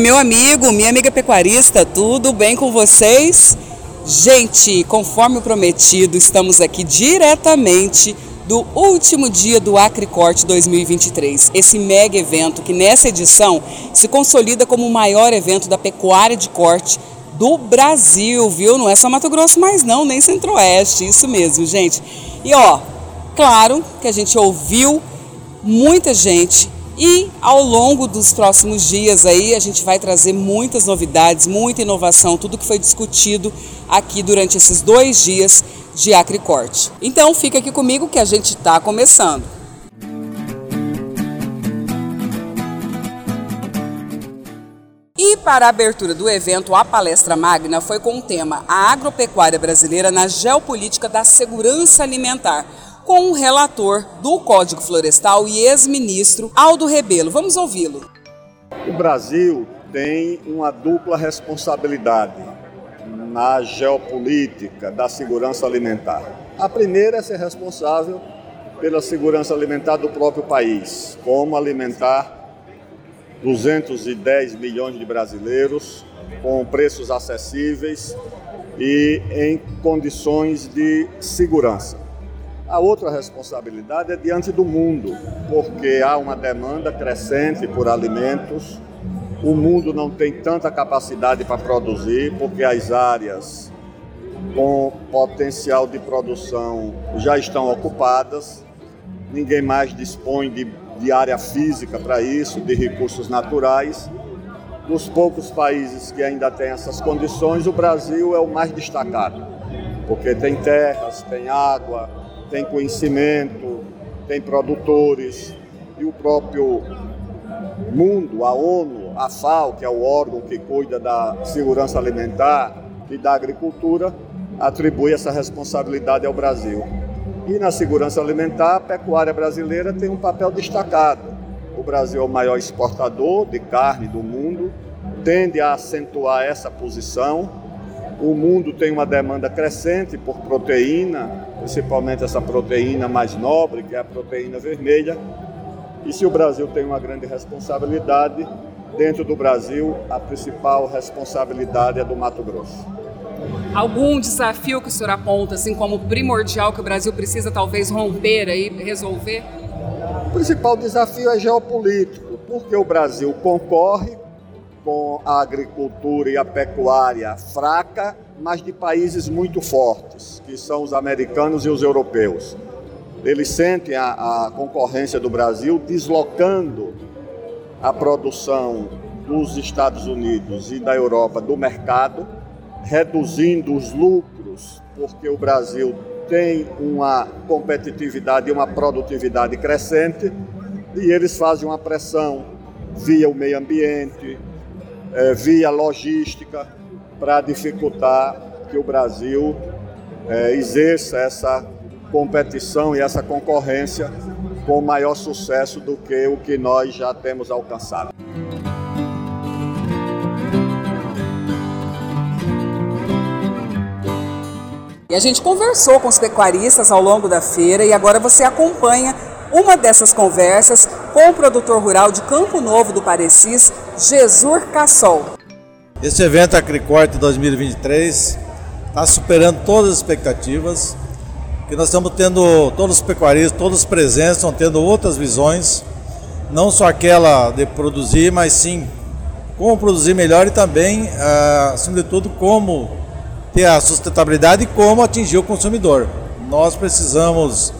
Meu amigo, minha amiga pecuarista, tudo bem com vocês? Gente, conforme prometido, estamos aqui diretamente do último dia do Acricorte 2023. Esse mega evento que nessa edição se consolida como o maior evento da pecuária de corte do Brasil, viu? Não é só Mato Grosso mais não, nem Centro-Oeste, isso mesmo, gente. E ó, claro que a gente ouviu muita gente e ao longo dos próximos dias aí a gente vai trazer muitas novidades, muita inovação, tudo que foi discutido aqui durante esses dois dias de Acricorte. Então fica aqui comigo que a gente está começando. E para a abertura do evento, a palestra magna foi com o tema A Agropecuária Brasileira na Geopolítica da Segurança Alimentar com o relator do Código Florestal e ex-ministro Aldo Rebelo. Vamos ouvi-lo. O Brasil tem uma dupla responsabilidade na geopolítica da segurança alimentar. A primeira é ser responsável pela segurança alimentar do próprio país, como alimentar 210 milhões de brasileiros com preços acessíveis e em condições de segurança. A outra responsabilidade é diante do mundo, porque há uma demanda crescente por alimentos. O mundo não tem tanta capacidade para produzir, porque as áreas com potencial de produção já estão ocupadas. Ninguém mais dispõe de, de área física para isso, de recursos naturais. Dos poucos países que ainda têm essas condições, o Brasil é o mais destacado, porque tem terras, tem água, tem conhecimento, tem produtores e o próprio mundo, a ONU, a FAO, que é o órgão que cuida da segurança alimentar e da agricultura, atribui essa responsabilidade ao Brasil. E na segurança alimentar, a pecuária brasileira tem um papel destacado. O Brasil é o maior exportador de carne do mundo, tende a acentuar essa posição. O mundo tem uma demanda crescente por proteína, principalmente essa proteína mais nobre, que é a proteína vermelha. E se o Brasil tem uma grande responsabilidade, dentro do Brasil, a principal responsabilidade é do Mato Grosso. Algum desafio que o senhor aponta, assim como primordial que o Brasil precisa talvez romper aí, resolver? O principal desafio é geopolítico, porque o Brasil concorre com a agricultura e a pecuária fraca mas de países muito fortes, que são os americanos e os europeus. Eles sentem a, a concorrência do Brasil deslocando a produção dos Estados Unidos e da Europa do mercado, reduzindo os lucros, porque o Brasil tem uma competitividade e uma produtividade crescente, e eles fazem uma pressão via o meio ambiente, eh, via logística, para dificultar que o Brasil é, exerça essa competição e essa concorrência com maior sucesso do que o que nós já temos alcançado. E a gente conversou com os pecuaristas ao longo da feira e agora você acompanha uma dessas conversas com o produtor rural de Campo Novo do Parecis, Jesus Cassol. Esse evento Acricorte 2023 está superando todas as expectativas, que nós estamos tendo todos os pecuaristas, todos os presentes estão tendo outras visões, não só aquela de produzir, mas sim como produzir melhor e também, ah, acima de tudo, como ter a sustentabilidade e como atingir o consumidor. Nós precisamos,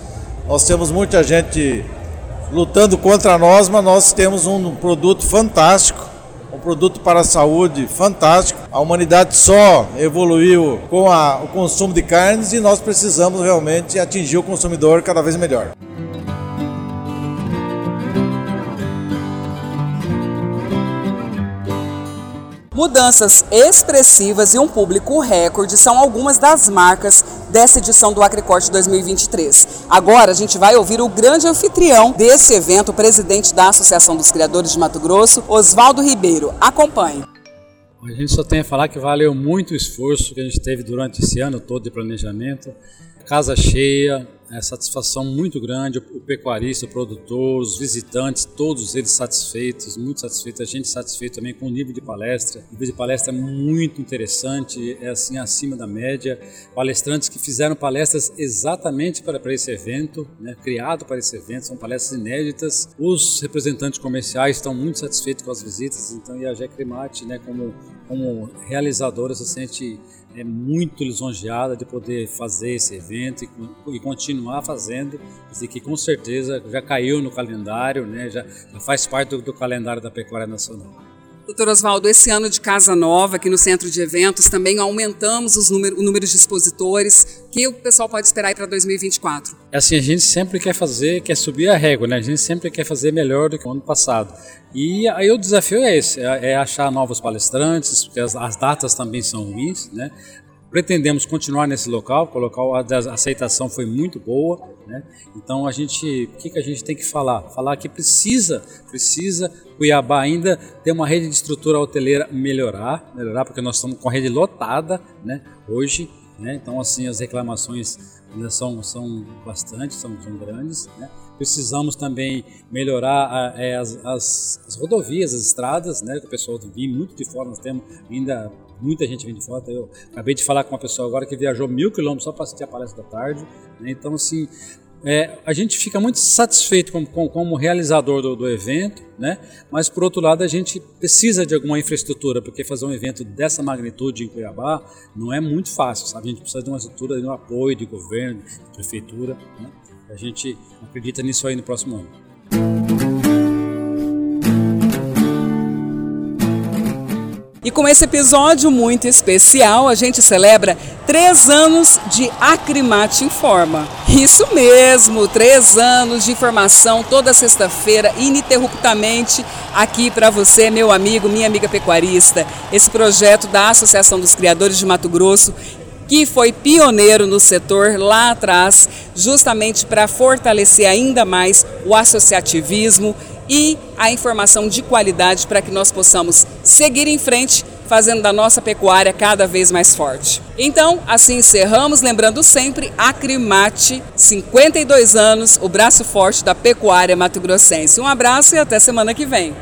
nós temos muita gente lutando contra nós, mas nós temos um produto fantástico produto para a saúde fantástico. A humanidade só evoluiu com a, o consumo de carnes e nós precisamos realmente atingir o consumidor cada vez melhor. Mudanças expressivas e um público recorde são algumas das marcas dessa edição do Acricorte 2023. Agora a gente vai ouvir o grande anfitrião desse evento, o presidente da Associação dos Criadores de Mato Grosso, Oswaldo Ribeiro. Acompanhe. A gente só tem a falar que valeu muito o esforço que a gente teve durante esse ano todo de planejamento. Casa cheia, é satisfação muito grande, o pecuarista, o produtor, os visitantes, todos eles satisfeitos, muito satisfeitos, a gente satisfeito também com o nível de palestra. O nível de palestra é muito interessante, é assim acima da média. Palestrantes que fizeram palestras exatamente para, para esse evento, né, criado para esse evento, são palestras inéditas. Os representantes comerciais estão muito satisfeitos com as visitas, então e a Jecrimate, né, como, como realizadora, se sente é muito lisonjeada de poder fazer esse evento e, e continuar fazendo, e que com certeza já caiu no calendário, né, já, já faz parte do, do calendário da Pecuária Nacional. Doutor Oswaldo, esse ano de Casa Nova, aqui no Centro de Eventos, também aumentamos os número, o número de expositores. O que o pessoal pode esperar para 2024? É assim, a gente sempre quer fazer, quer subir a régua, né? A gente sempre quer fazer melhor do que o ano passado. E aí o desafio é esse, é, é achar novos palestrantes, porque as, as datas também são ruins, né? Pretendemos continuar nesse local, colocar a aceitação foi muito boa, né? Então a gente, o que, que a gente tem que falar? Falar que precisa, precisa Cuiabá ainda ter uma rede de estrutura hoteleira melhorar, melhorar porque nós estamos com a rede lotada, né? Hoje, né? Então assim as reclamações são são bastante, são, são grandes, né? Precisamos também melhorar é, as, as, as, rodovias, as estradas, né? Que o pessoal vem muito de fora, nós temos ainda muita gente vem de fora. Eu acabei de falar com uma pessoa agora que viajou mil quilômetros só para assistir a palestra da tarde. Né? Então, assim, é, a gente fica muito satisfeito como, como, como realizador do, do, evento, né? mas por outro lado a gente precisa de alguma infraestrutura, porque fazer um evento dessa magnitude em Cuiabá não é muito fácil, sabe? a gente precisa de uma estrutura, de um apoio de governo, de prefeitura. Né? A gente acredita nisso aí no próximo ano. E com esse episódio muito especial, a gente celebra três anos de Acrimate Informa. Isso mesmo, três anos de informação toda sexta-feira, ininterruptamente, aqui para você, meu amigo, minha amiga pecuarista. Esse projeto da Associação dos Criadores de Mato Grosso que foi pioneiro no setor lá atrás, justamente para fortalecer ainda mais o associativismo e a informação de qualidade para que nós possamos seguir em frente fazendo da nossa pecuária cada vez mais forte. Então, assim encerramos, lembrando sempre Acrimate, 52 anos, o braço forte da pecuária mato-grossense. Um abraço e até semana que vem.